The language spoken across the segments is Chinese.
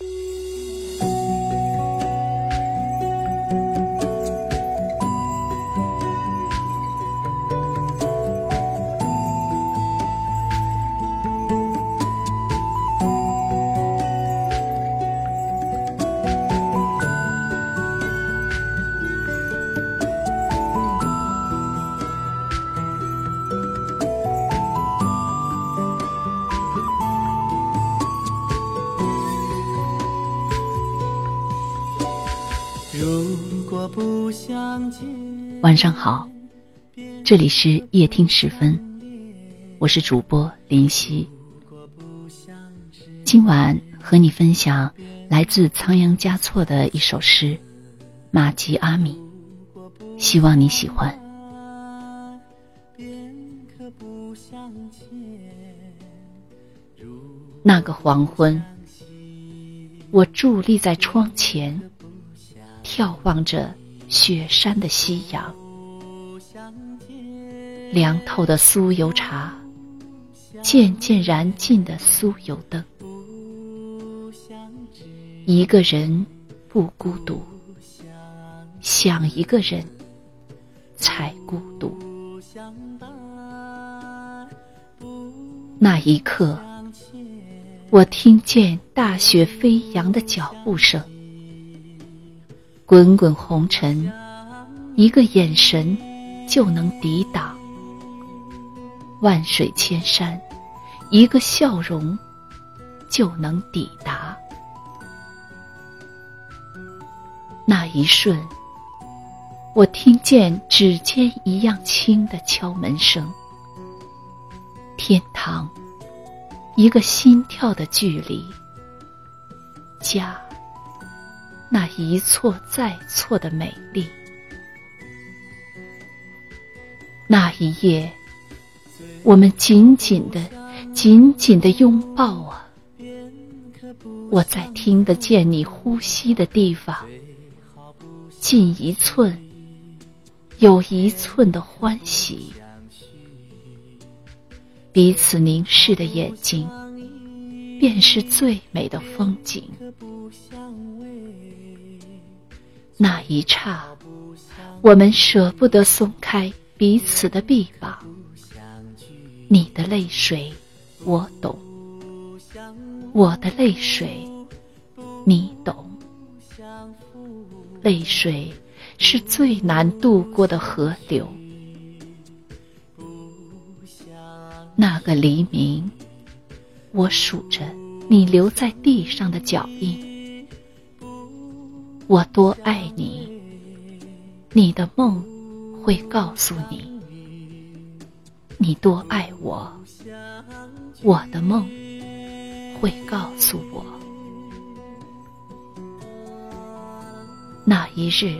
you 晚上好，这里是夜听时分，我是主播林夕。今晚和你分享来自仓央嘉措的一首诗《玛吉阿米》，希望你喜欢。那个黄昏，我伫立在窗前，眺望着。雪山的夕阳，凉透的酥油茶，渐渐燃尽的酥油灯。一个人不孤独，想一个人才孤独。那一刻，我听见大雪飞扬的脚步声。滚滚红尘，一个眼神就能抵挡；万水千山，一个笑容就能抵达。那一瞬，我听见指尖一样轻的敲门声。天堂，一个心跳的距离。家。那一错再错的美丽，那一夜，我们紧紧的、紧紧的拥抱啊！我在听得见你呼吸的地方，近一寸，有一寸的欢喜，彼此凝视的眼睛，便是最美的风景。那一刹，我们舍不得松开彼此的臂膀。你的泪水，我懂；我的泪水，你懂。泪水是最难渡过的河流。那个黎明，我数着你留在地上的脚印。我多爱你，你的梦会告诉你；你多爱我，我的梦会告诉我。那一日，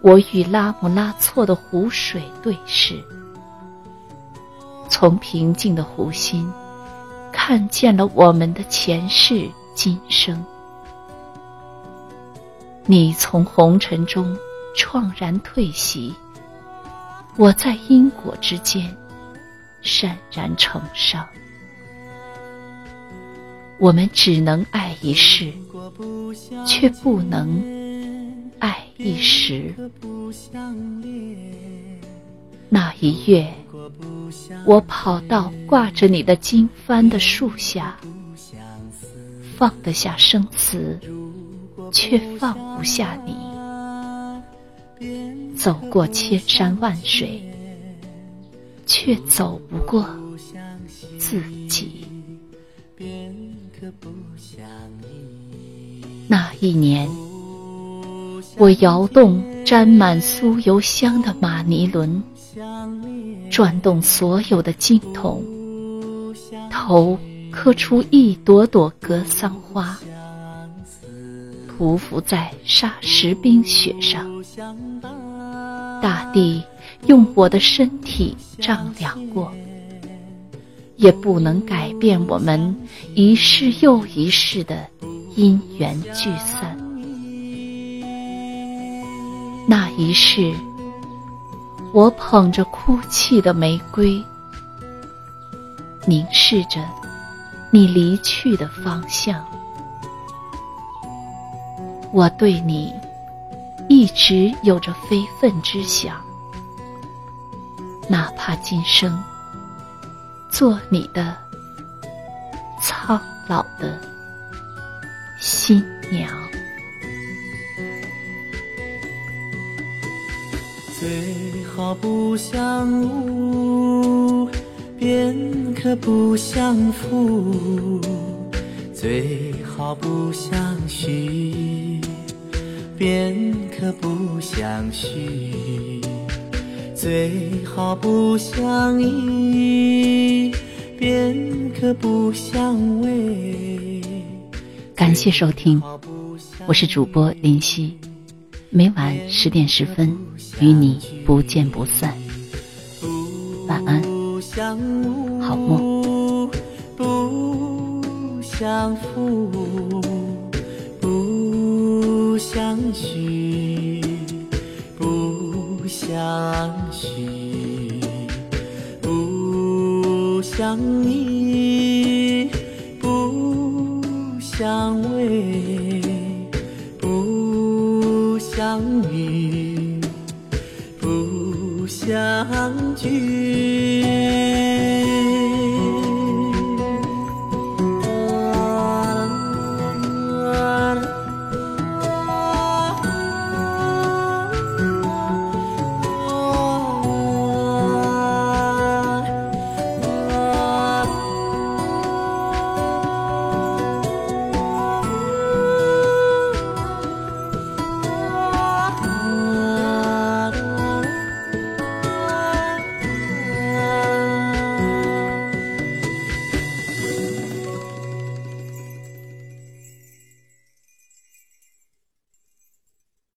我与拉姆拉措的湖水对视，从平静的湖心，看见了我们的前世今生。你从红尘中怆然退席，我在因果之间潸然成伤。我们只能爱一世，却不能爱一时。那一月，我跑到挂着你的经幡的树下，放得下生死。却放不下你，走过千山万水，却走不过自己。那一年，我摇动沾满酥油香的马尼轮，转动所有的经筒，头磕出一朵朵格桑花。匍匐在沙石冰雪上，大地用我的身体丈量过，也不能改变我们一世又一世的因缘聚散。那一世，我捧着哭泣的玫瑰，凝视着你离去的方向。我对你一直有着非分之想，哪怕今生做你的苍老的新娘。好不相误，便可不相负；最好不相许，便可不相许；最好不相依，便可不相偎。感谢收听，我是主播林夕。每晚十点十分，与你不见不散。晚安，好梦。不相负，不相许，不相许，不相依，不相偎。相遇不相聚。